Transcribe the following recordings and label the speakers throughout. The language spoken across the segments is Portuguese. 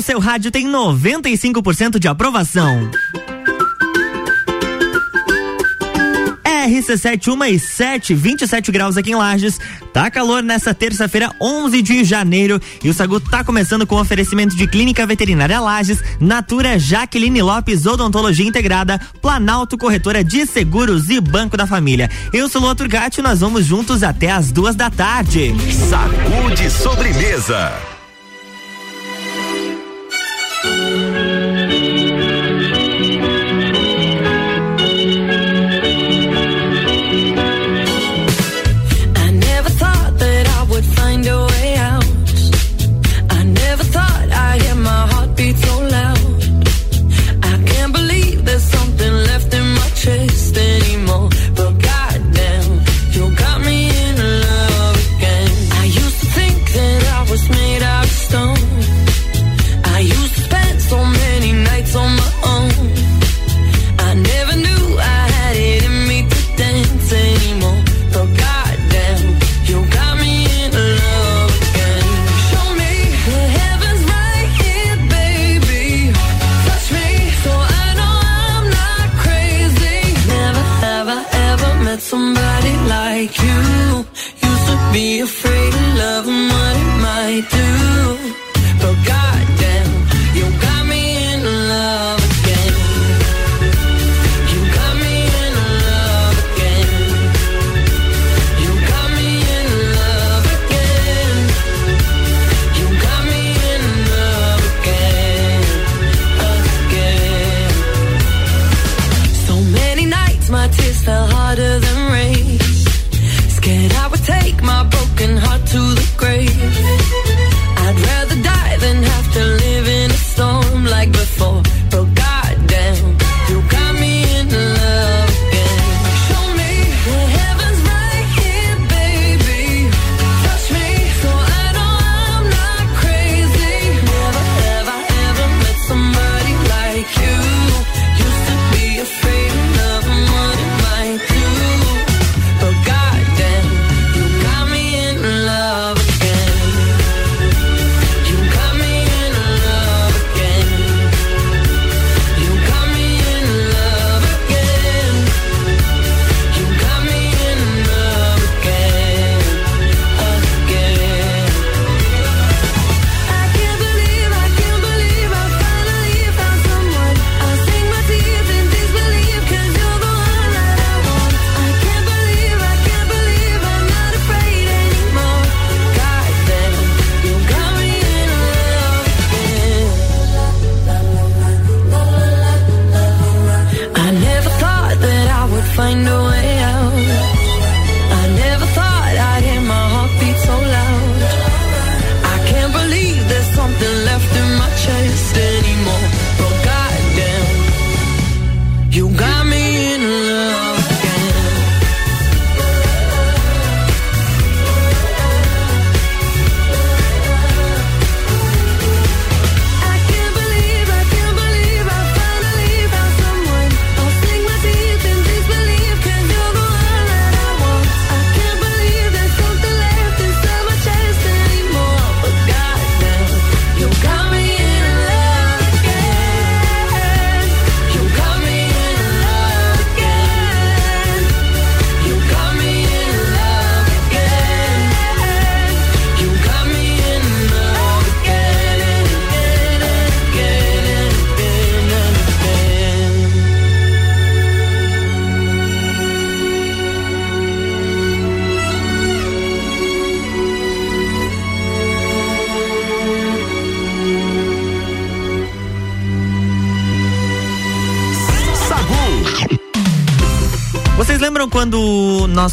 Speaker 1: no seu rádio tem 95% de aprovação. RC7 e 7, 27 graus aqui em Lages. Tá calor nessa terça-feira, 11 de janeiro. E o Sagu tá começando com oferecimento de Clínica Veterinária Lages, Natura Jaqueline Lopes Odontologia Integrada, Planalto Corretora de Seguros e Banco da Família. Eu sou o Lua Turgatti e nós vamos juntos até as duas da tarde.
Speaker 2: Sacude sobremesa.
Speaker 1: Quando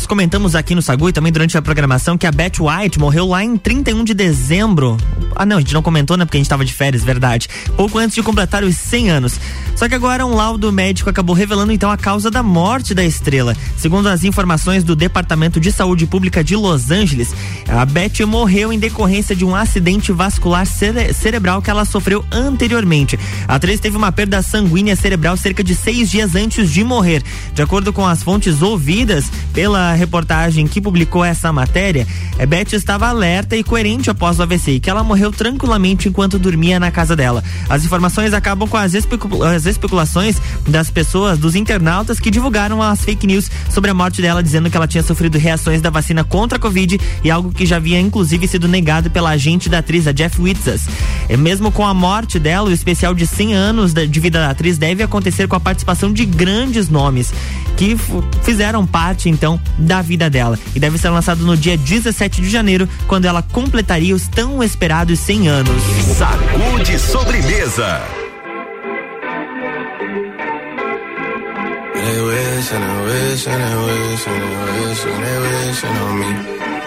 Speaker 1: comentamos aqui no Sagu e também durante a programação que a Beth White morreu lá em 31 de dezembro. Ah, não, a gente não comentou, né? Porque a gente tava de férias, verdade. Pouco antes de completar os 100 anos. Só que agora um laudo médico acabou revelando então a causa da morte da estrela. Segundo as informações do Departamento de Saúde Pública de Los Angeles, a Beth morreu em decorrência de um acidente vascular cere cerebral que ela sofreu anteriormente. A atriz teve uma perda sanguínea cerebral cerca de seis dias antes de morrer. De acordo com as fontes
Speaker 3: ouvidas pela reportagem que publicou essa matéria, é, Beth estava alerta e coerente após o AVC e que ela morreu tranquilamente enquanto dormia na casa dela. As informações acabam com as, as especulações das pessoas, dos internautas que divulgaram as fake news sobre a morte dela, dizendo que ela tinha sofrido reações da vacina contra a Covid e algo que já havia inclusive sido negado pela agente da atriz, a Jeff Witzas. É, mesmo com a morte dela, o especial de 100 anos de vida da atriz deve acontecer com a participação de grandes nomes que fizeram parte então da vida dela e deve ser lançado no dia 17 de janeiro, quando ela completaria os tão esperados 100 anos.
Speaker 4: Sacude sobremesa.
Speaker 5: They wish and they wish and they wish and they wish and they on me.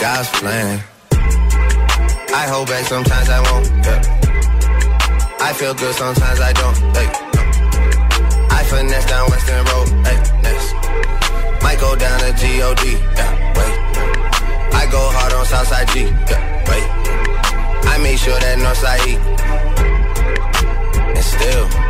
Speaker 5: God's plan. I hold back, sometimes I won't. Yeah. I feel good, sometimes I don't. Hey. I finesse down Western Road. Hey, next. Might go down to G-O-D. Yeah, wait. I go hard on Southside G. Yeah, wait. I make sure that Northside E. And still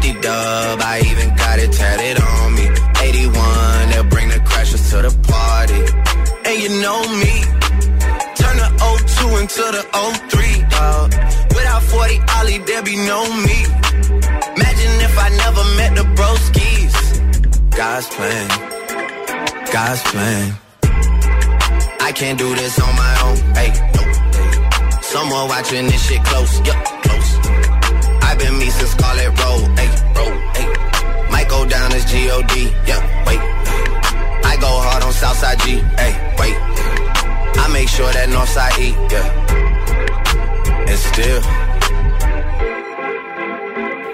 Speaker 5: 50 dub, I even got it tatted on me. 81, they'll bring the crashers to the party. And you know me. Turn the 02 into the 03, dog. Without 40 Ollie, there be no me. Imagine if I never met the broskies. God's plan. God's plan. I can't do this on my own. Hey. Someone watching this shit close. Yup, close. Been me since Scarlet Road. Hey, road. Hey. Might go down as G-O-D. Yeah, wait. I go hard on Southside G. Hey, wait. I make sure that Northside E. Yeah. And still.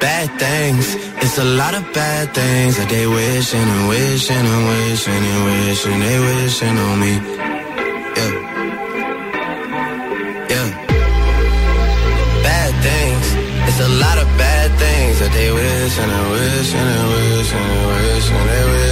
Speaker 5: Bad things, it's a lot of bad things that they wishing and wishing and wishing and wishing they wishing on me. Wish and I wish and I wish and I wish and I wish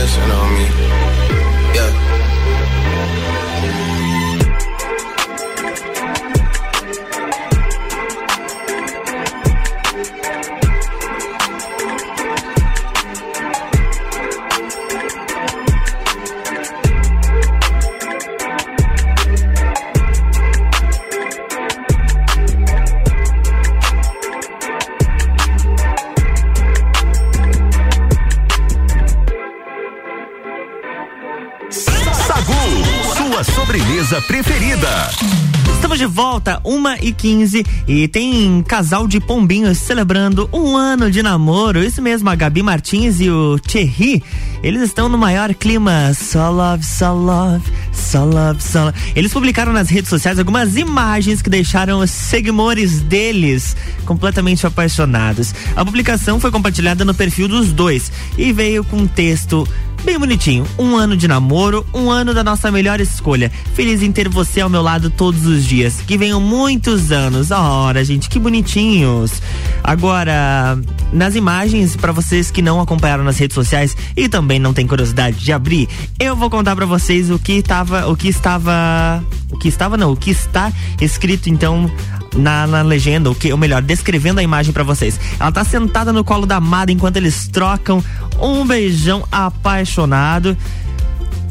Speaker 3: e 15 e tem casal de pombinhos celebrando um ano de namoro. Isso mesmo, a Gabi Martins e o Thierry. Eles estão no maior clima. So love, so love, so love, so love. Eles publicaram nas redes sociais algumas imagens que deixaram os seguidores deles completamente apaixonados. A publicação foi compartilhada no perfil dos dois e veio com um texto Bem bonitinho. Um ano de namoro, um ano da nossa melhor escolha. Feliz em ter você ao meu lado todos os dias. Que venham muitos anos. Ora, gente, que bonitinhos. Agora, nas imagens, para vocês que não acompanharam nas redes sociais e também não tem curiosidade de abrir, eu vou contar para vocês o que estava, o que estava, o que estava não, o que está escrito então na, na legenda, o que, ou melhor, descrevendo a imagem para vocês. Ela tá sentada no colo da amada enquanto eles trocam um beijão apaixonado.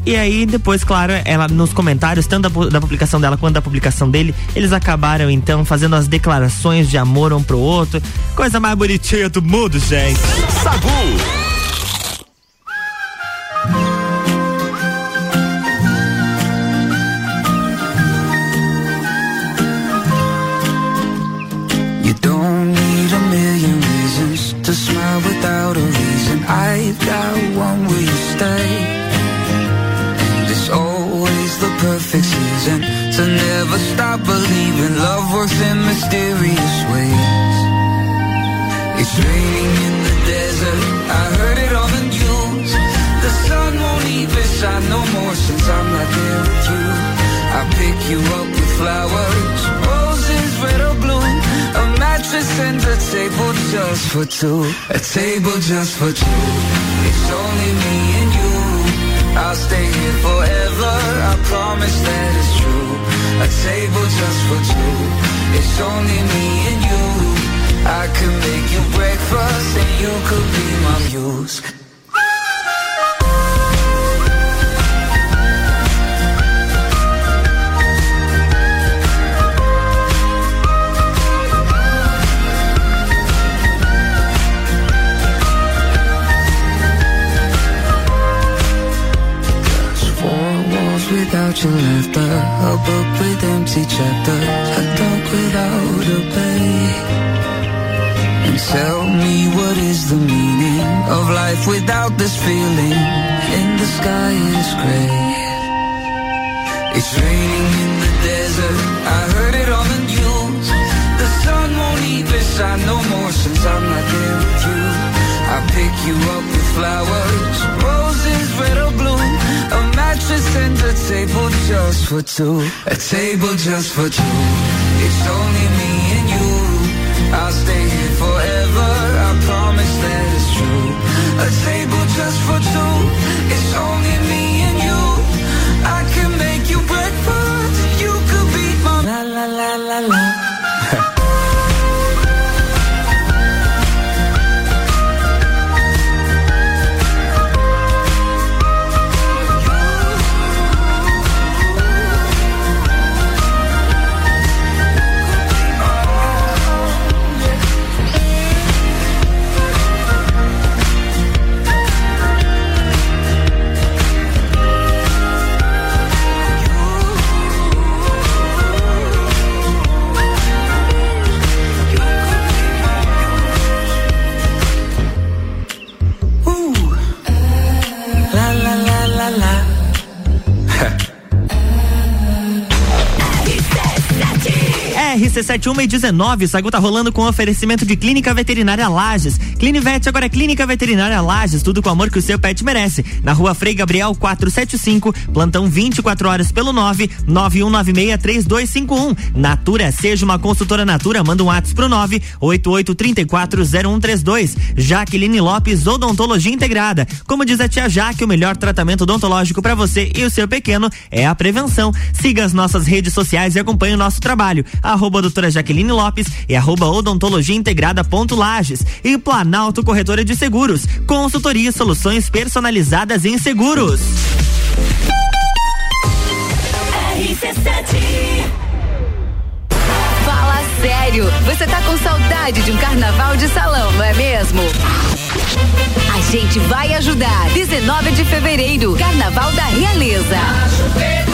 Speaker 3: E aí, depois, claro, ela nos comentários, tanto da, da, publicação dela quanto da publicação dele, eles acabaram então fazendo as declarações de amor um pro outro. Coisa mais bonitinha do mundo, gente.
Speaker 4: Sagu
Speaker 6: never stop believing love works in mysterious ways. It's raining in the desert, I heard it on the news. The sun won't even shine no more since I'm not there with you. I pick you up with flowers, roses, red or blue. A mattress and a table just for two. A table just for two. It's only me and you. I'll stay here forever. I promise that it's true. A table just for two. It's only me and you. I could make you breakfast and you could be my muse. Without your laughter, a book with empty chapters, a dog without a bay. And tell me what is the meaning of life without this feeling? And the sky is gray. It's raining in the desert. I heard it on the news. The sun won't even shine no more since I'm not there with you. I pick you up with flowers, a table just for two. A table just for two. It's only me and you. I'll stay here forever. I promise that it's true. A table just for two. It's only
Speaker 3: RC71 e 19, Sagu tá rolando com oferecimento de Clínica Veterinária Lages. Clinivete agora é Clínica Veterinária Lages, tudo com o amor que o seu pet merece. Na rua Frei Gabriel 475, plantão 24 horas pelo 9 91963251. Natura, seja uma consultora Natura, manda um WhatsApp pro 9 88340132. Jaqueline Lopes, Odontologia Integrada. Como diz a tia Jaque, o melhor tratamento odontológico para você e o seu pequeno é a prevenção. Siga as nossas redes sociais e acompanhe o nosso trabalho. Arroba doutora Jaqueline Lopes e arroba odontologia integrada ponto Lages. E Planalto Corretora de Seguros. Consultoria e soluções personalizadas em seguros.
Speaker 7: Fala sério, você tá com saudade de um carnaval de salão, não é mesmo? A gente vai ajudar. 19 de fevereiro, Carnaval da Realeza.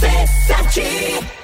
Speaker 8: RC7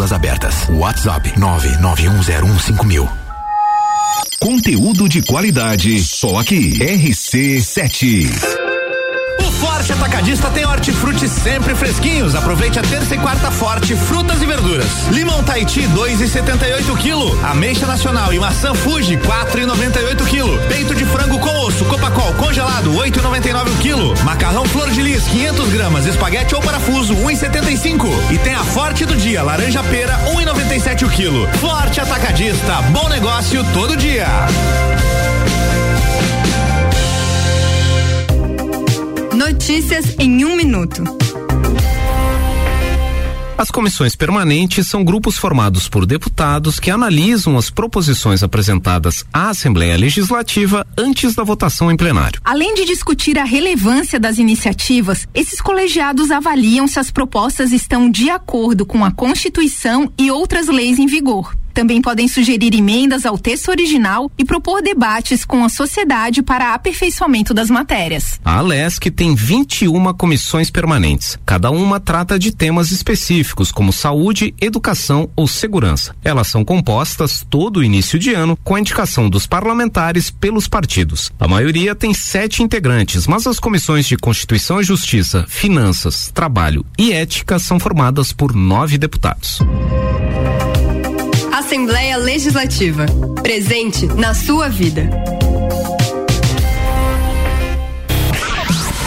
Speaker 4: Matrículas abertas. WhatsApp 991015000. Conteúdo de qualidade, só aqui. RC7.
Speaker 9: Forte Atacadista tem hortifruti sempre fresquinhos. Aproveite a terça e quarta forte, frutas e verduras. Limão Tahiti, 2,78 kg. Ameixa Nacional e maçã Fuji, 4,98 kg. Peito de frango com osso, Copacol congelado, 8,99 kg. Macarrão Flor de Lis, 500 gramas. Espaguete ou parafuso, 1,75. E tem a Forte do dia, laranja pera, 1,97 o quilo. Forte Atacadista, bom negócio todo dia.
Speaker 10: Notícias em um minuto.
Speaker 2: As comissões permanentes são grupos formados por deputados que analisam as proposições apresentadas à Assembleia Legislativa antes da votação em plenário.
Speaker 10: Além de discutir a relevância das iniciativas, esses colegiados avaliam se as propostas estão de acordo com a Constituição e outras leis em vigor. Também podem sugerir emendas ao texto original e propor debates com a sociedade para aperfeiçoamento das matérias.
Speaker 2: A Alesc tem 21 comissões permanentes. Cada uma trata de temas específicos, como saúde, educação ou segurança. Elas são compostas todo início de ano com a indicação dos parlamentares pelos partidos. A maioria tem sete integrantes, mas as comissões de Constituição e Justiça, Finanças, Trabalho e Ética são formadas por nove deputados.
Speaker 10: Assembleia Legislativa. Presente na sua vida.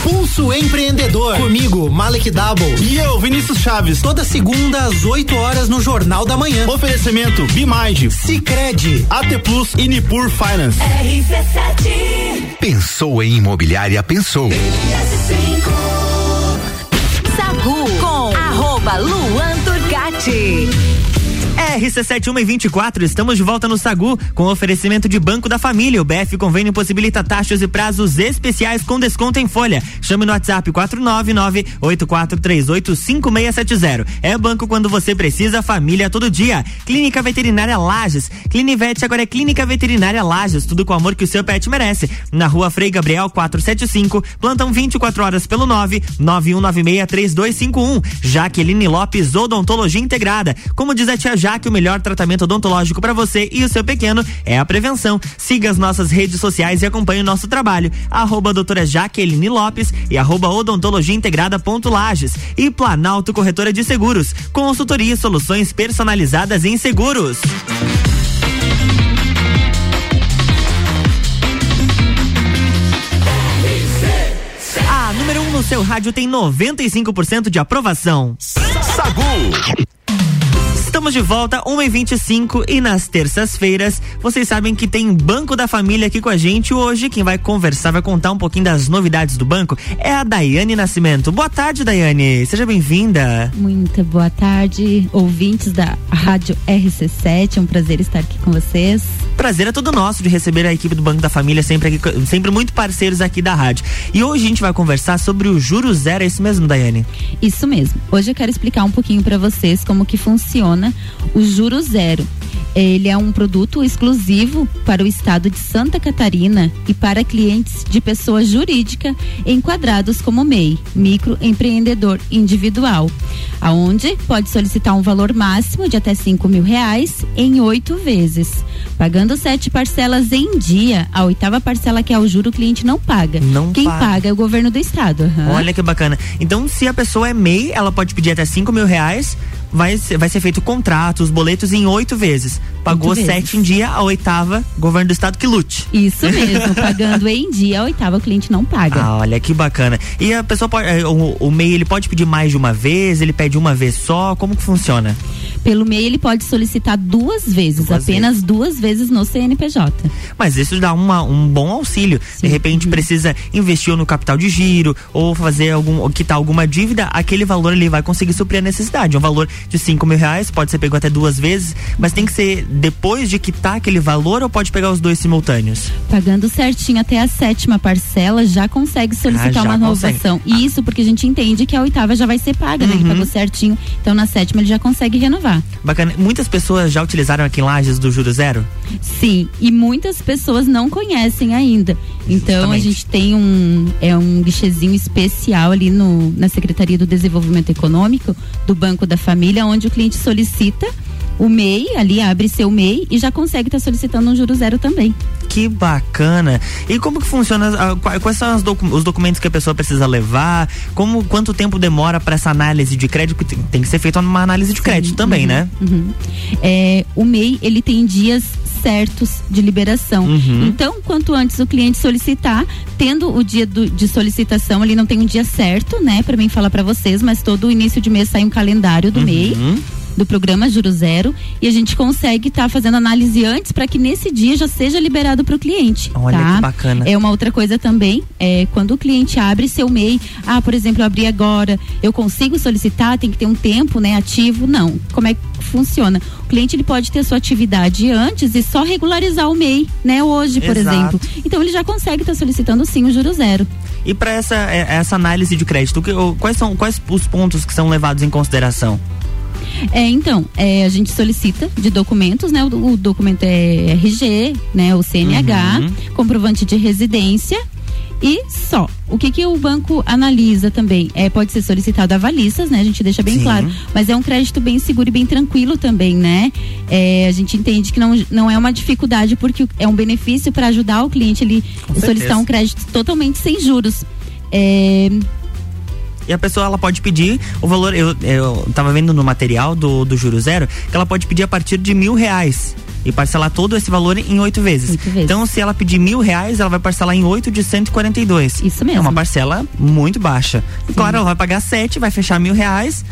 Speaker 6: Pulso Empreendedor. Comigo, Malek Double.
Speaker 11: E eu, Vinícius Chaves.
Speaker 6: Toda segunda às 8 horas no Jornal da Manhã.
Speaker 11: Oferecimento Bimind,
Speaker 6: Cicred,
Speaker 11: AT Plus e Nipur Finance.
Speaker 4: RC7. Pensou em imobiliária, pensou.
Speaker 7: Sagu com arroba Luan Turcati.
Speaker 3: RC7124, estamos de volta no Sagu com oferecimento de Banco da Família. O BF Convênio possibilita taxas e prazos especiais com desconto em folha. Chame no WhatsApp 499-8438-5670. É banco quando você precisa, família todo dia. Clínica Veterinária Lages. Clinivete agora é Clínica Veterinária Lages. Tudo com o amor que o seu pet merece. Na rua Frei Gabriel 475, plantão 24 horas pelo 991963251. Jaqueline Lopes, Odontologia Integrada. Como diz a tia Jaque, o melhor tratamento odontológico para você e o seu pequeno é a prevenção. Siga as nossas redes sociais e acompanhe o nosso trabalho. Arroba doutora Jaqueline Lopes e arroba odontologia integrada ponto Lages. E Planalto Corretora de Seguros. Consultoria e soluções personalizadas em seguros. A número 1 um no seu rádio tem 95% de aprovação.
Speaker 4: Sagu.
Speaker 3: Estamos de volta, 1h25 e nas terças-feiras, vocês sabem que tem Banco da Família aqui com a gente. Hoje, quem vai conversar, vai contar um pouquinho das novidades do banco é a Daiane Nascimento. Boa tarde, Daiane. Seja bem-vinda.
Speaker 12: Muita boa tarde, ouvintes da Rádio RC7. É um prazer estar aqui com vocês.
Speaker 3: Prazer é todo nosso de receber a equipe do Banco da Família, sempre, aqui, sempre muito parceiros aqui da rádio. E hoje a gente vai conversar sobre o Juro Zero, é isso mesmo, Daiane?
Speaker 12: Isso mesmo. Hoje eu quero explicar um pouquinho para vocês como que funciona o Juro Zero. Ele é um produto exclusivo para o estado de Santa Catarina e para clientes de pessoa jurídica enquadrados como MEI, microempreendedor individual, aonde pode solicitar um valor máximo de até cinco mil reais em oito vezes, pagando sete parcelas em dia. A oitava parcela que é o juro o cliente não paga.
Speaker 3: Não
Speaker 12: Quem
Speaker 3: paga.
Speaker 12: paga é o governo do estado. aham.
Speaker 3: Olha que bacana. Então, se a pessoa é MEI, ela pode pedir até cinco mil reais, vai ser, vai ser feito contrato, os boletos em oito vezes. Pagou
Speaker 12: Oito vezes.
Speaker 3: sete em dia, a oitava, governo do estado que lute.
Speaker 12: Isso mesmo, pagando em dia, a oitava o cliente não paga.
Speaker 3: Ah, olha que bacana. E a pessoa pode, eh, o, o MEI ele pode pedir mais de uma vez, ele pede uma vez só, como que funciona?
Speaker 12: Pelo MEI ele pode solicitar duas vezes,
Speaker 3: Duas
Speaker 12: apenas duas vezes no CNPJ.
Speaker 3: Mas isso dá uma, um bom auxílio. De repente precisa investir no capital de giro ou fazer algum, ou quitar alguma dívida, aquele valor ele vai conseguir suprir a necessidade. Um valor de cinco mil reais pode ser pego até duas vezes, mas tem que ser depois de quitar aquele valor ou pode pegar os dois simultâneos?
Speaker 12: Pagando certinho até a sétima parcela, já consegue solicitar
Speaker 3: Ah, já
Speaker 12: uma renovação. E isso porque a gente entende que a oitava já vai ser paga, né? Ele
Speaker 3: Uhum.
Speaker 12: pagou certinho. Então na sétima ele já consegue renovar.
Speaker 3: Bacana. Muitas pessoas já utilizaram aqui em Lages do Juro Zero?
Speaker 12: Sim, e muitas pessoas não conhecem ainda. Então a
Speaker 3: Justamente.
Speaker 12: gente tem um é um guichezinho especial ali no, na Secretaria do Desenvolvimento Econômico do Banco da Família, onde o cliente solicita o MEI, ali abre seu MEI e já consegue estar solicitando um juro zero também.
Speaker 3: Que bacana. E como que funciona? ah, qua- Quais são docu- os documentos que a pessoa precisa levar? Como quanto tempo demora para essa análise de crédito? Porque Tem, que ser feita uma análise de crédito também, né?
Speaker 12: Uhum. É, o MEI ele tem dias certos de liberação.
Speaker 3: Uhum.
Speaker 12: Então, quanto antes o cliente solicitar, tendo o dia do- de solicitação, ele não tem um dia certo, né, para mim falar para vocês, mas todo início de mês sai um calendário do MEI. Do programa Juro Zero e a gente consegue estar fazendo análise antes para que nesse dia já seja liberado para o cliente.
Speaker 3: Olha
Speaker 12: tá?
Speaker 3: que bacana.
Speaker 12: É uma outra coisa também, é quando o cliente abre seu MEI, ah, por exemplo, eu abri agora, eu consigo solicitar, tem que ter um tempo, né, ativo? Não. Como é que funciona? O cliente ele pode ter sua atividade antes e só regularizar o MEI, né, hoje, por
Speaker 3: Exato.
Speaker 12: exemplo. Então ele já consegue estar solicitando sim o juro zero.
Speaker 3: E para essa, é, essa análise de crédito, que- quais são quais os pontos que são levados em consideração?
Speaker 12: É, então, é, a gente solicita de documentos, né? O, o documento é RG, né? O CNH,
Speaker 3: Uhum.
Speaker 12: comprovante de residência e só. O que que o banco analisa também? É, pode ser solicitado avalistas, né? A gente deixa bem
Speaker 3: Sim.
Speaker 12: claro. Mas é um crédito bem seguro e bem tranquilo também, né? É, a gente entende que não, não é uma dificuldade porque é um benefício para ajudar o cliente ele solicitar um crédito totalmente sem juros. É,
Speaker 3: E a pessoa ela pode pedir o valor. Eu, eu tava vendo no material do, do Juro Zero que ela pode pedir a partir de mil reais. E parcelar todo esse valor em oito vezes.
Speaker 12: Oito vezes.
Speaker 3: Então, se ela pedir mil reais, ela vai parcelar em oito de 142.
Speaker 12: Isso mesmo.
Speaker 3: É uma parcela muito baixa. E, claro, ela vai pagar sete, vai fechar mil reais,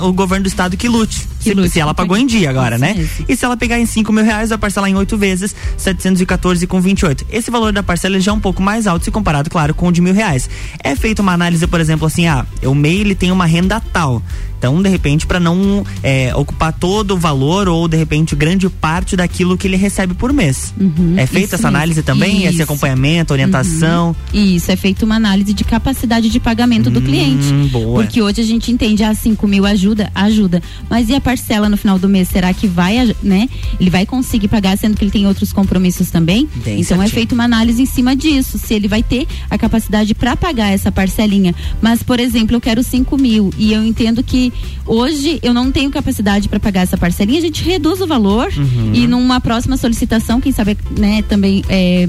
Speaker 3: o governo do estado que lute.
Speaker 12: Que
Speaker 3: se,
Speaker 12: lute,
Speaker 3: se ela pagou em dia agora, né?
Speaker 12: mesmo.
Speaker 3: E se ela pegar em cinco mil reais, vai parcelar em oito vezes, 714 com 28. Esse valor da parcela já é um pouco mais alto se comparado, claro, com o de mil reais. É feita uma análise, por exemplo, assim, ah, o MEI ele tem uma renda tal. Então, de repente, para não é, ocupar todo o valor ou, de repente, grande parte daquilo que ele recebe por mês.
Speaker 12: Uhum,
Speaker 3: é feita essa análise
Speaker 12: mesmo.
Speaker 3: também? Esse
Speaker 12: Isso.
Speaker 3: acompanhamento, orientação?
Speaker 12: Isso, é feita uma análise de capacidade de pagamento do
Speaker 3: Hum,
Speaker 12: cliente.
Speaker 3: boa.
Speaker 12: Porque hoje a gente entende, ah, 5 mil ajuda, ajuda. Mas e a parcela no final do mês? Será que vai, né? Ele vai conseguir pagar, sendo que ele tem outros compromissos também?
Speaker 3: Bem
Speaker 12: então é
Speaker 3: certinho.
Speaker 12: feita uma análise em cima disso, se ele vai ter a capacidade para pagar essa parcelinha. Mas, por exemplo, eu quero 5 mil e eu entendo que hoje eu não tenho capacidade para pagar essa parcelinha, a gente reduz o valor
Speaker 3: Uhum.
Speaker 12: e numa próxima solicitação, quem sabe, né, também é,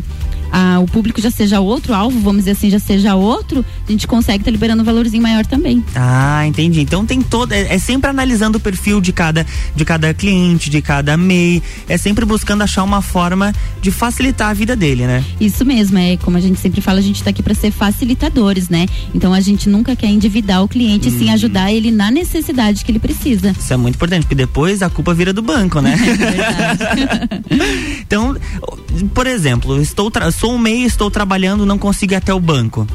Speaker 12: o público já seja outro, alvo, vamos dizer assim, já seja outro, a gente consegue estar liberando um valorzinho maior também.
Speaker 3: Ah, entendi. Então tem todo. É, é sempre analisando o perfil de cada, de cada cliente, de cada MEI. É sempre buscando achar uma forma de facilitar a vida dele, né?
Speaker 12: Isso mesmo, é como a gente sempre fala, a gente está aqui para ser facilitadores, né? Então a gente nunca quer endividar o cliente, sim ajudar ele na necessidade que ele precisa.
Speaker 3: Isso é muito importante, porque depois a culpa vira do banco, né? então, por exemplo, estou tra- sou um MEI, estou trabalhando, não consigo ir até o banco.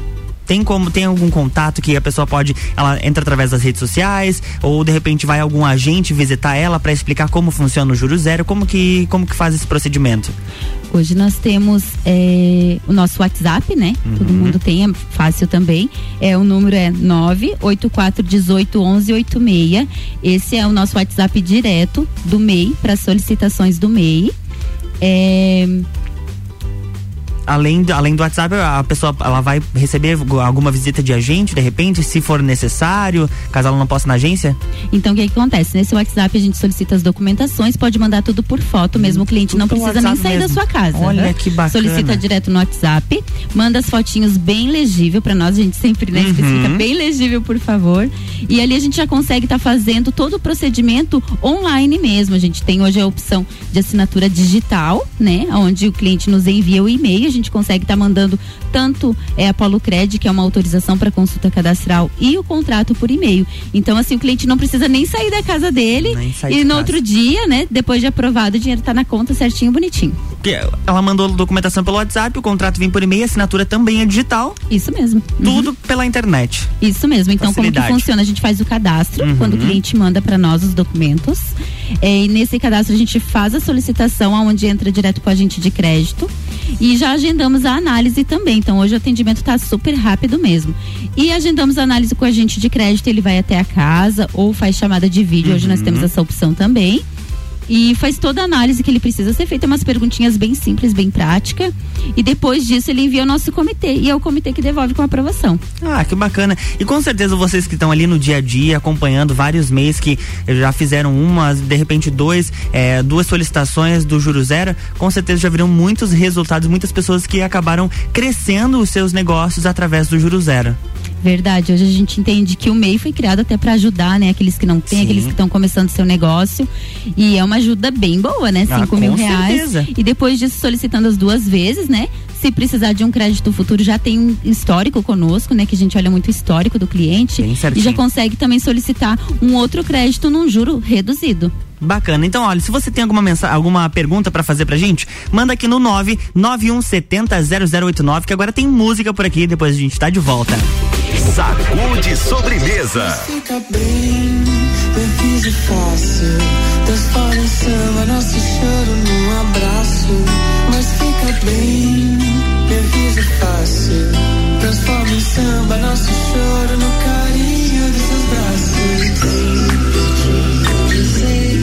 Speaker 3: Tem como tem algum contato que a pessoa pode ela entra através das redes sociais ou de repente vai algum agente visitar ela para explicar como funciona o juro zero, como que como que faz esse procedimento?
Speaker 12: Hoje nós temos é, o nosso WhatsApp, né? Todo mundo tem, é fácil também. É, o número é 984181186. Esse é o nosso WhatsApp direto do MEI, para solicitações do MEI. É,
Speaker 3: além, do- além do WhatsApp, a pessoa ela vai receber alguma visita de agente, de repente, se for necessário, caso ela não possa na agência?
Speaker 12: Então, o que, que acontece? Nesse WhatsApp a gente solicita as documentações, pode mandar tudo por foto, mesmo o cliente não
Speaker 3: pelo
Speaker 12: precisa nem sair
Speaker 3: mesmo.
Speaker 12: da sua casa.
Speaker 3: Olha
Speaker 12: né?
Speaker 3: que bacana.
Speaker 12: Solicita direto no WhatsApp, manda as fotinhos bem legível pra nós, a gente sempre né, especifica
Speaker 3: Uhum.
Speaker 12: bem legível, por favor. E ali a gente já consegue estar fazendo todo o procedimento online mesmo. A gente tem hoje a opção de assinatura digital, né? Onde o cliente nos envia o e-mail, gente consegue estar mandando tanto é, a Polo Cred, que é uma autorização para consulta cadastral, e o contrato por e-mail. Então, assim, o cliente não precisa nem sair da casa dele e no outro dia, né? Depois de aprovado, o dinheiro tá na conta certinho, bonitinho.
Speaker 3: Ela mandou documentação pelo WhatsApp, o contrato vem por e-mail, a assinatura também é digital.
Speaker 12: Isso mesmo.
Speaker 3: Tudo pela internet.
Speaker 12: Isso mesmo. Então, como que
Speaker 3: Facilidade.
Speaker 12: funciona? A gente faz o cadastro
Speaker 3: Uhum.
Speaker 12: quando o cliente manda para nós os documentos. É, e nesse cadastro a gente faz a solicitação, aonde entra direto com a agente de crédito. E já agendamos a análise também. Então, hoje o atendimento está super rápido mesmo. E agendamos a análise com o agente de crédito, ele vai até a casa ou faz chamada de vídeo. Hoje nós
Speaker 3: Uhum.
Speaker 12: temos essa opção também. E faz toda a análise que ele precisa ser feita, umas perguntinhas bem simples, bem prática. E depois disso ele envia ao nosso comitê. E é o comitê que devolve com aprovação.
Speaker 3: Ah, que bacana. E com certeza vocês que estão ali no dia a dia, acompanhando vários meses que já fizeram uma, de repente dois, é, duas solicitações do Juro Zero, com certeza já viram muitos resultados, muitas pessoas que acabaram crescendo os seus negócios através do Juro Zero.
Speaker 12: Verdade, hoje a gente entende que o MEI foi criado até para ajudar, né? Aqueles que não têm,
Speaker 3: Sim.
Speaker 12: aqueles que estão começando seu negócio. E é uma ajuda bem boa, né?
Speaker 3: Ah,
Speaker 12: Cinco
Speaker 3: com
Speaker 12: mil reais.
Speaker 3: certeza.
Speaker 12: E depois disso, solicitando as duas vezes, né? Se precisar de um crédito futuro, já tem um histórico conosco, né? Que a gente olha muito o histórico do cliente. E já consegue também solicitar um outro crédito num juro reduzido.
Speaker 3: Bacana. Então, olha, se você tem alguma mensagem, alguma pergunta pra fazer pra gente, manda aqui no 991700089, que agora tem música por aqui, depois a gente tá de volta.
Speaker 4: Sacude sobremesa.
Speaker 13: Fica bem, bem fácil. Transforma em samba nosso choro num abraço. Mas fica bem, bem fácil. Transforma em samba nosso choro no carinho dos seus braços. Sei,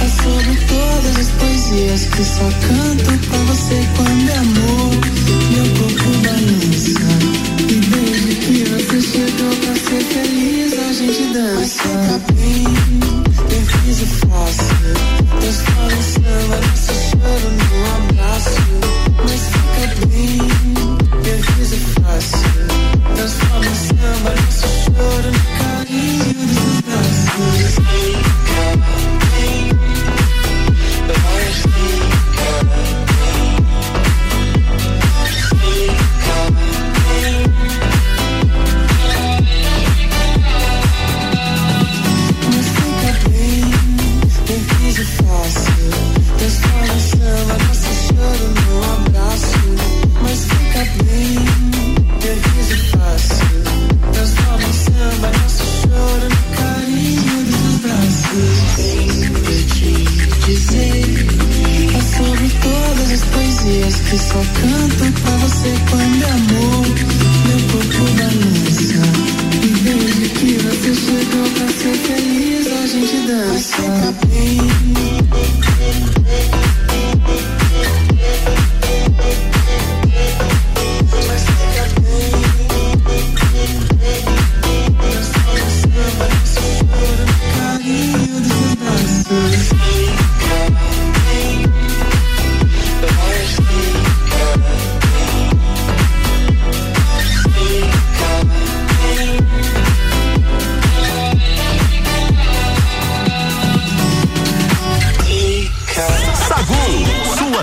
Speaker 13: é sobre todas as poesias que só canto pra você quando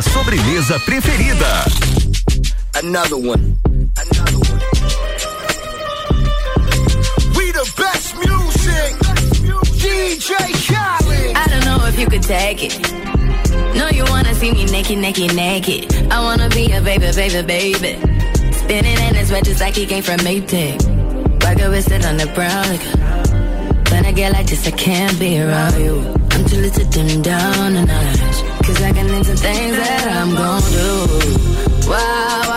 Speaker 4: sua sobremesa preferida.
Speaker 14: Another one. Another one. We the best music. DJ Khaled.
Speaker 15: I don't know if you could take it. No, you wanna see me naked, naked, naked. I wanna be a baby, baby, baby. Spinning in his red just like he came from Maytag. Rocket with sit on the brown. Like, when I get like this, I can't be around you. I'm too little to dim down a notch. Cause I can name some things that I'm gonna do. Wow.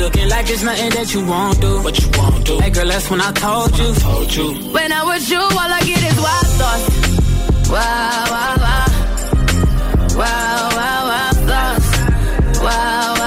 Speaker 1: looking like it's nothing that you won't do. What you won't do. Hey girl, that's when I told you. told you.
Speaker 15: When I was you, all I get is wild thoughts. Wow, wow, wow. Wow, wow, wow, thoughts. Wow, wow, wow.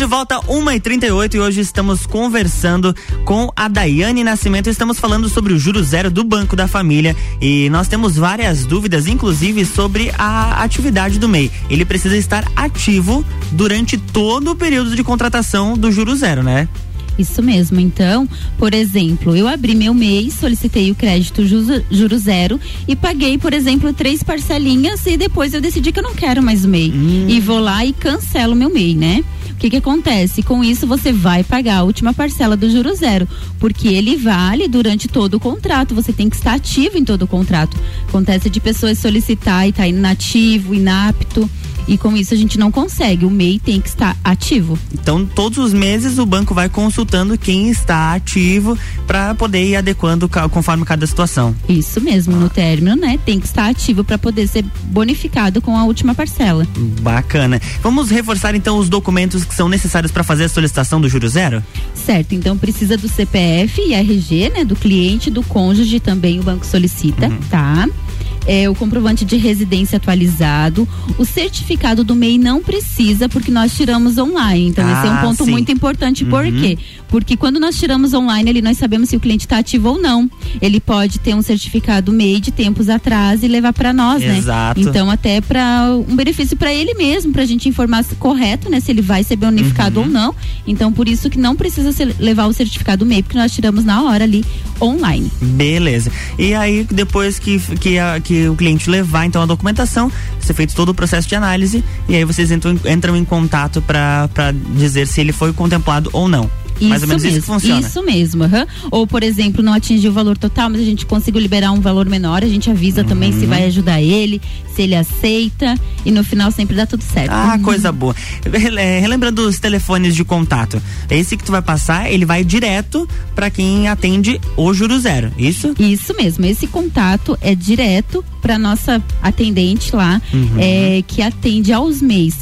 Speaker 3: De volta, 1h38 e hoje estamos conversando com a Daiane Nascimento. Estamos falando sobre o juro zero do Banco da Família e nós temos várias dúvidas, inclusive sobre a atividade do MEI. Ele precisa estar ativo durante todo o período de contratação do juro zero, né?
Speaker 12: Isso mesmo. Então, por exemplo, eu abri meu mês, solicitei o crédito juro, juro zero e paguei, por exemplo, três parcelinhas e depois eu decidi que eu não quero mais o MEI. E vou lá e cancelo meu MEI, né? O que que acontece? Com isso você vai pagar a última parcela do juro zero, porque ele vale durante todo o contrato. Você tem que estar ativo em todo o contrato. Acontece de pessoas solicitar e estar tá inativo, inapto. E com isso a gente não consegue. O MEI tem que estar ativo.
Speaker 3: Então, todos os meses o banco vai consultando quem está ativo para poder ir adequando conforme cada situação.
Speaker 12: Isso mesmo, no término, né? Tem que estar ativo para poder ser bonificado com a última parcela.
Speaker 3: Bacana. Vamos reforçar então os documentos que são necessários para fazer a solicitação do juro zero?
Speaker 12: Certo, então precisa do CPF e RG, né? Do cliente, do cônjuge também o banco solicita, tá? É, o comprovante de residência atualizado, o certificado do MEI não precisa porque nós tiramos online. Então esse é um
Speaker 16: Ah,
Speaker 12: ponto
Speaker 16: sim.
Speaker 12: muito importante. Por
Speaker 16: Uhum.
Speaker 12: quê? Porque quando nós tiramos online, ali nós sabemos se o cliente está ativo ou não. Ele pode ter um certificado MEI de tempos atrás e levar para nós, né?
Speaker 3: Exato.
Speaker 12: Então até para um benefício para ele mesmo, para a gente informar correto, né? Se ele vai ser bonificado ou não. Então por isso que não precisa levar o certificado MEI, porque nós tiramos na hora ali online.
Speaker 3: Beleza. E aí, depois que, que, a- que o cliente levar então a documentação, ser feito todo o processo de análise, e aí vocês entram, entram em contato para dizer se ele foi contemplado ou não. Mais ou menos
Speaker 12: mesmo,
Speaker 3: isso que funciona.
Speaker 12: Isso mesmo, aham. Ou, por exemplo, não atingiu o valor total, mas a gente conseguiu liberar um valor menor, a gente avisa também
Speaker 3: Uhum.
Speaker 12: se vai ajudar ele, se ele aceita, e no final sempre dá tudo certo.
Speaker 3: Ah, coisa boa. Rele- Relembrando os telefones de contato. Esse que tu vai passar, ele vai direto para quem atende o juro zero. Isso?
Speaker 12: Isso mesmo. Esse contato é direto para nossa atendente lá,
Speaker 3: Uhum.
Speaker 12: é, que atende aos mês.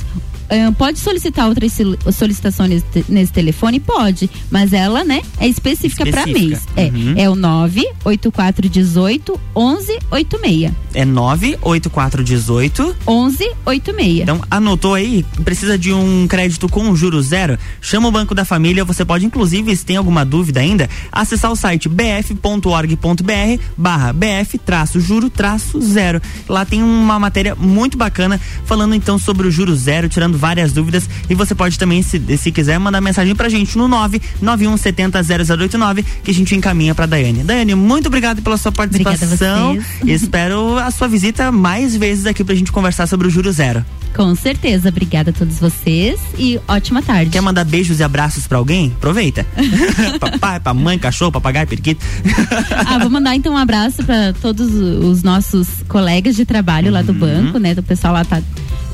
Speaker 12: Pode solicitar outras sil- solicitações nesse- telefone? Pode, mas ela, né, é específica, para
Speaker 3: Específica.
Speaker 12: mês.
Speaker 3: Uhum.
Speaker 12: É, é o 98418 1186.
Speaker 3: É 98418
Speaker 12: 1186.
Speaker 3: Então, anotou aí? Precisa de um crédito com juros zero? Chama o Banco da Família. Você pode, inclusive, se tem alguma dúvida ainda, acessar o site bf.org.br barra bf traço juro traço zero. Lá tem uma matéria muito bacana falando então sobre o juro zero, tirando várias dúvidas. E você pode também, se, se quiser, mandar mensagem pra gente no 991700089 que a gente encaminha pra Daiane. Daiane, muito obrigado pela sua participação.
Speaker 12: Obrigada a.
Speaker 3: Espero a sua visita mais vezes aqui pra gente conversar sobre o juro zero.
Speaker 12: Com certeza. Obrigada a todos vocês e ótima tarde.
Speaker 3: Quer mandar beijos e abraços pra alguém? Aproveita. pra pai, pra mãe, cachorro, papagaio, periquito.
Speaker 12: Ah, vou mandar então um abraço para todos os nossos colegas de trabalho lá do
Speaker 3: Uhum.
Speaker 12: banco, né? O pessoal lá tá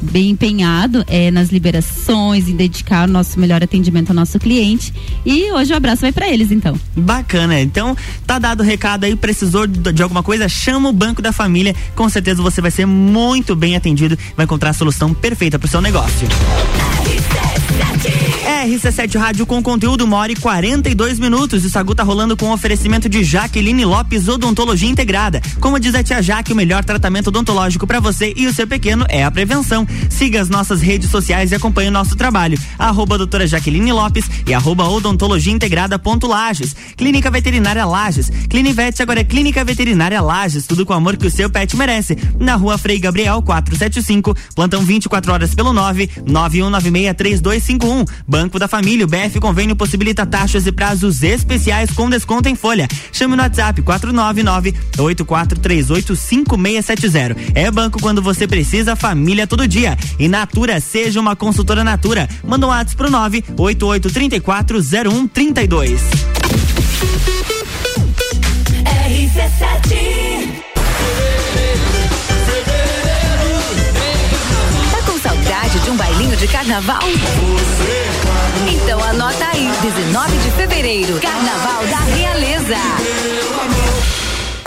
Speaker 12: bem empenhado é, nas liberações, em dedicar o nosso melhor atendimento ao nosso cliente. E hoje o abraço vai para eles, então.
Speaker 3: Bacana. Então, tá dado o recado aí, precisou de de alguma coisa, chama o Banco da Família. Com certeza você vai ser muito bem atendido, vai encontrar a solução perfeita pro seu negócio. RC7 Rádio com conteúdo, uma hora e 42 minutos. O Sagu tá rolando com oferecimento de Jaqueline Lopes Odontologia Integrada. Como diz a tia Jaque, o melhor tratamento odontológico para você e o seu pequeno é a prevenção. Siga as nossas redes sociais e acompanhe o nosso trabalho. Arroba doutora Jaqueline Lopes e arroba odontologia integrada ponto Lages. Clínica Veterinária Lages. Clinivete agora é Clínica Veterinária Lages. Tudo com o amor que o seu pet merece. Na rua Frei Gabriel 475. Plantão 24 horas pelo 9 91963251. Banco da Família, o BF Convênio possibilita taxas e prazos especiais com desconto em folha. Chame no WhatsApp 499 8438 5670. É banco quando você precisa, família todo dia. E Natura, seja uma consultora Natura. Manda um WhatsApp pro 98834 0132.
Speaker 17: De um bailinho de carnaval? Então anota aí, 19 de fevereiro, Carnaval da Realeza.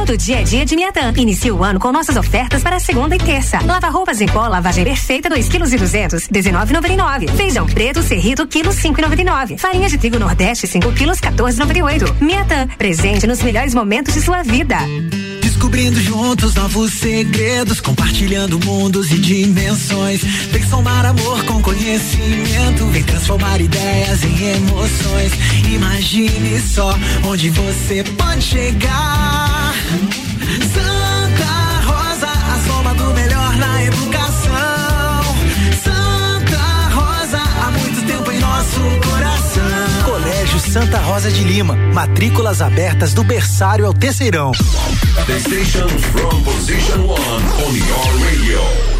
Speaker 17: Todo dia é dia de Miatã. Inicie o ano com nossas ofertas para segunda e terça. Lava roupas em pó, lavagem perfeita, 2 kg e 200, 19,99. Feijão preto, serrito, quilo 5,99. Farinha de trigo Nordeste, 5 quilos, 14,98. Miatã, presente nos melhores momentos de sua vida.
Speaker 6: Descobrindo juntos novos segredos, compartilhando mundos e dimensões. Vem somar amor com conhecimento, vem transformar ideias em emoções. Imagine só onde você pode chegar. Santa Rosa, a soma do melhor na educação. Santa Rosa, há muito tempo em nosso coração.
Speaker 18: Colégio Santa Rosa de Lima. Matrículas abertas do berçário ao terceirão.
Speaker 4: The station from position one on your radio.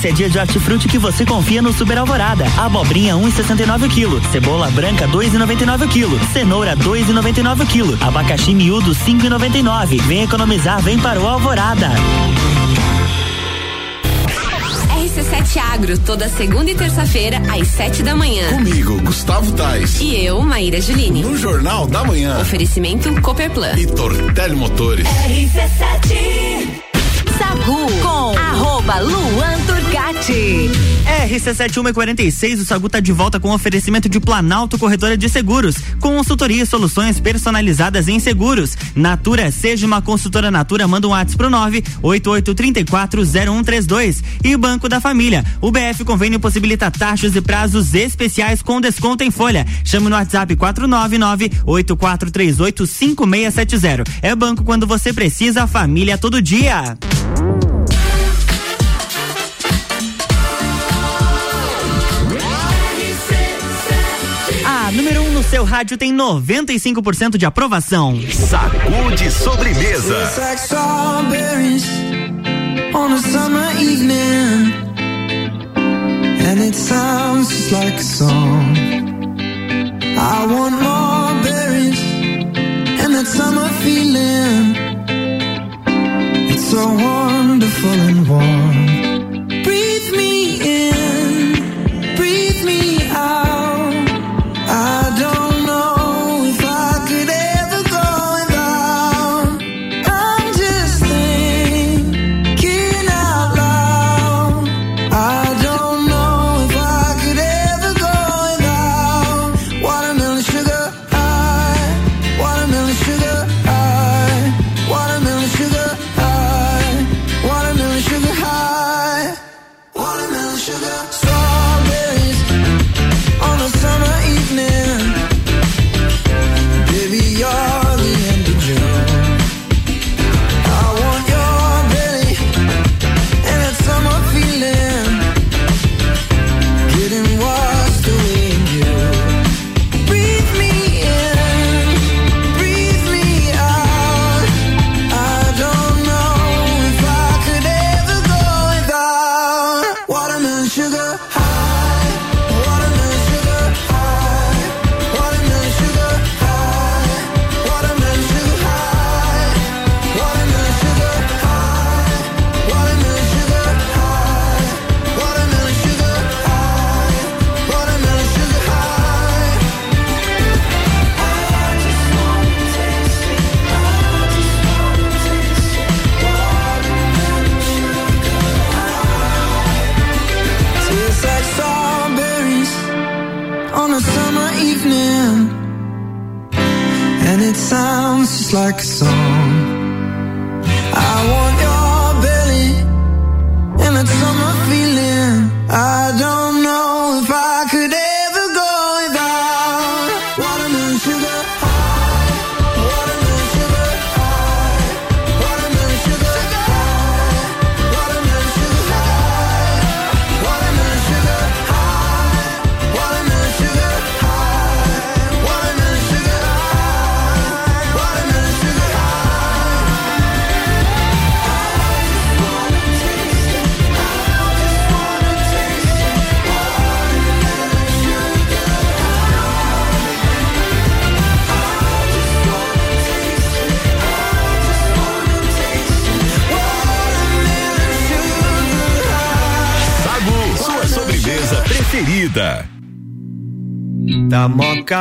Speaker 3: Terça é dia de hortifruti que você confia no Super Alvorada. Abobrinha 1,69 kg, cebola branca 2,99 kg, cenoura 2,99 kg, abacaxi miúdo 5,99. Vem economizar, vem para o Alvorada.
Speaker 19: RC7 Agro, toda segunda e terça-feira, às sete da manhã.
Speaker 20: Comigo, Gustavo Tais.
Speaker 19: E eu, Maíra Juline.
Speaker 20: No Jornal da Manhã.
Speaker 19: Oferecimento Copperplan.
Speaker 20: E Tortelli Motores.
Speaker 7: RC7
Speaker 19: Sagu com arroba Luan Turcati.
Speaker 3: RC7146, o Sagu tá de volta com oferecimento de Planalto Corretora de Seguros, consultoria e soluções personalizadas em seguros. Natura, seja uma consultora Natura, manda um WhatsApp pro 988340132. E Banco da Família, o BF Convênio possibilita taxas e prazos especiais com desconto em folha. Chame no WhatsApp 499-8438-5670. É banco quando você precisa, família todo dia. Seu rádio tem 95% de aprovação.
Speaker 4: Sacude sobremesa.
Speaker 6: It's like strawberries on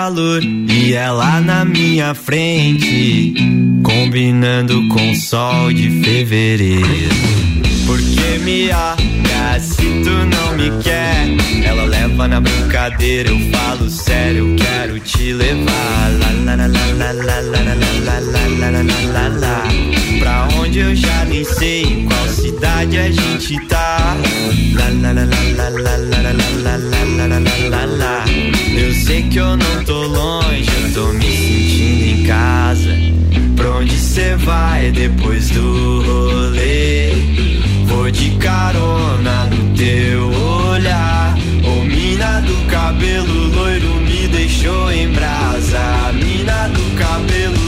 Speaker 21: calor e ela na minha frente, combinando com o sol de fevereiro. Porque me olha se tu não me quer. Ela leva na brincadeira, eu falo sério, eu quero te levar. Pra onde eu já nem sei, em qual cidade a gente tá. Sei que eu não tô longe, eu tô me sentindo em casa. Pra onde cê vai depois do rolê? Vou de carona no teu olhar. Ô mina do cabelo loiro me deixou em brasa. Mina do cabelo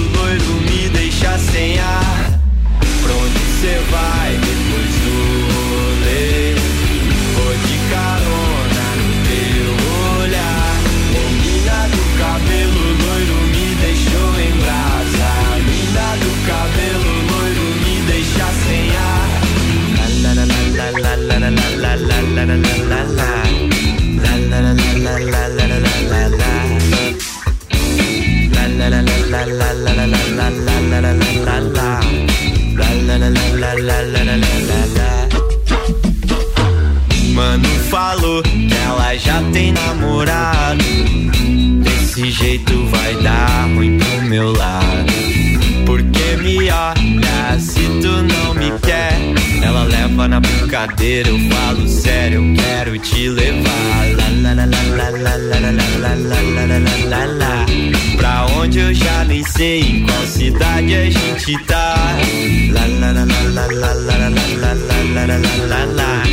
Speaker 21: Mano falou que ela já tem namorado. Desse jeito vai dar ruim pro meu lado. Na brincadeira, eu falo sério, eu quero te levar. La la la la la la la la la la la la. Pra onde eu já nem sei em qual cidade a gente tá. La la la la la la la la la la la la.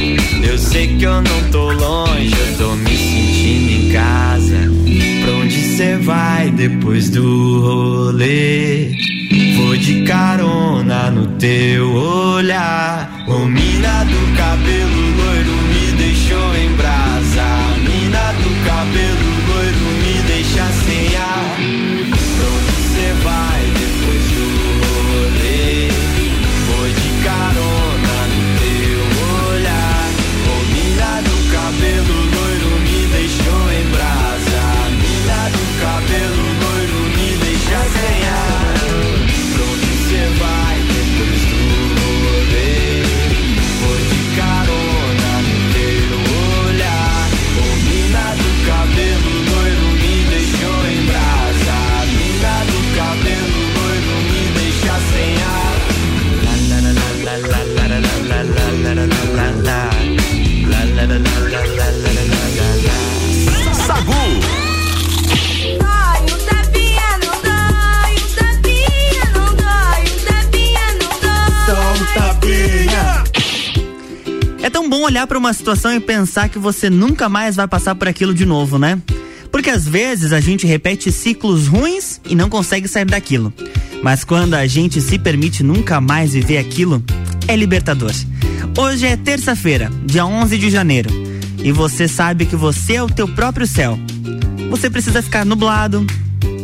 Speaker 21: Eu sei que eu não tô longe, eu tô me sentindo em casa. Pra onde cê vai depois do rolê? Vou de carona no teu olhar. Ô mina do cabelo loiro me deixou em brasa. Mina do cabelo loiro
Speaker 3: tão bom olhar para uma situação e pensar que você nunca mais vai passar por aquilo de novo, né? Porque às vezes a gente repete ciclos ruins e não consegue sair daquilo. Mas quando a gente se permite nunca mais viver aquilo, é libertador. Hoje é terça-feira, dia 11 de janeiro, e você sabe que você é o teu próprio céu. Você precisa ficar nublado,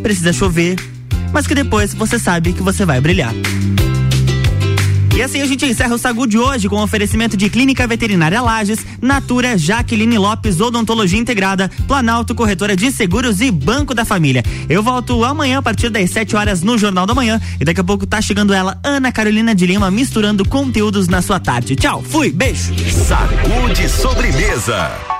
Speaker 3: precisa chover, mas que depois você sabe que você vai brilhar. E assim a gente encerra o Sagu de hoje com oferecimento de Clínica Veterinária Lages, Natura, Jaqueline Lopes, Odontologia Integrada, Planalto Corretora de Seguros e Banco da Família. Eu volto amanhã a partir das 7 horas no Jornal da Manhã e daqui a pouco tá chegando ela, Ana Carolina de Lima, misturando conteúdos na sua tarde. Tchau, fui, beijo.
Speaker 4: Sagu de sobremesa.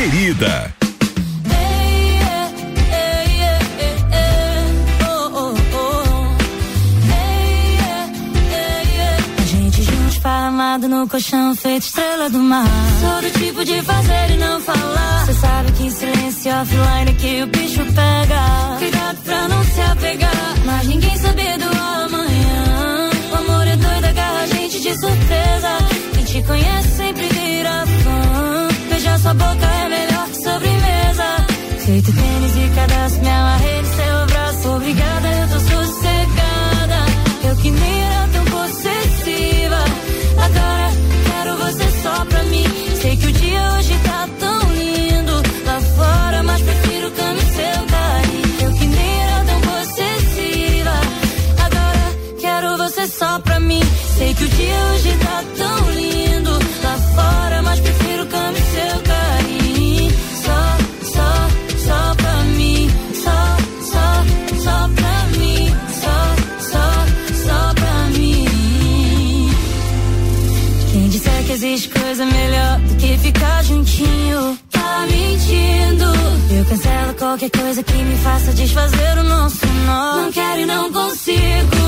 Speaker 4: preferida.
Speaker 1: Amado no colchão feito estrela do mar. Todo tipo de fazer e não falar. Cê sabe que em silêncio offline é que o bicho pega. Cuidado pra não se apegar. Mas ninguém sabe do amanhã. O amor é doido, agarra a gente de surpresa. Quem te conhece sempre vira fã sua boca é melhor que sobremesa. Feito tênis e cadastro, me amarrei no seu braço. Obrigada, eu tô sossegada. Eu que nem era tão possessiva. Agora quero você só pra mim. Sei que o dia hoje tá tão lindo lá fora, mas prefiro o caminho seu daí. Eu que nem era tão possessiva. Agora quero você só pra mim. Sei que o dia hoje tá tão Qualquer coisa que me faça desfazer o nosso nó. Não quero e não consigo.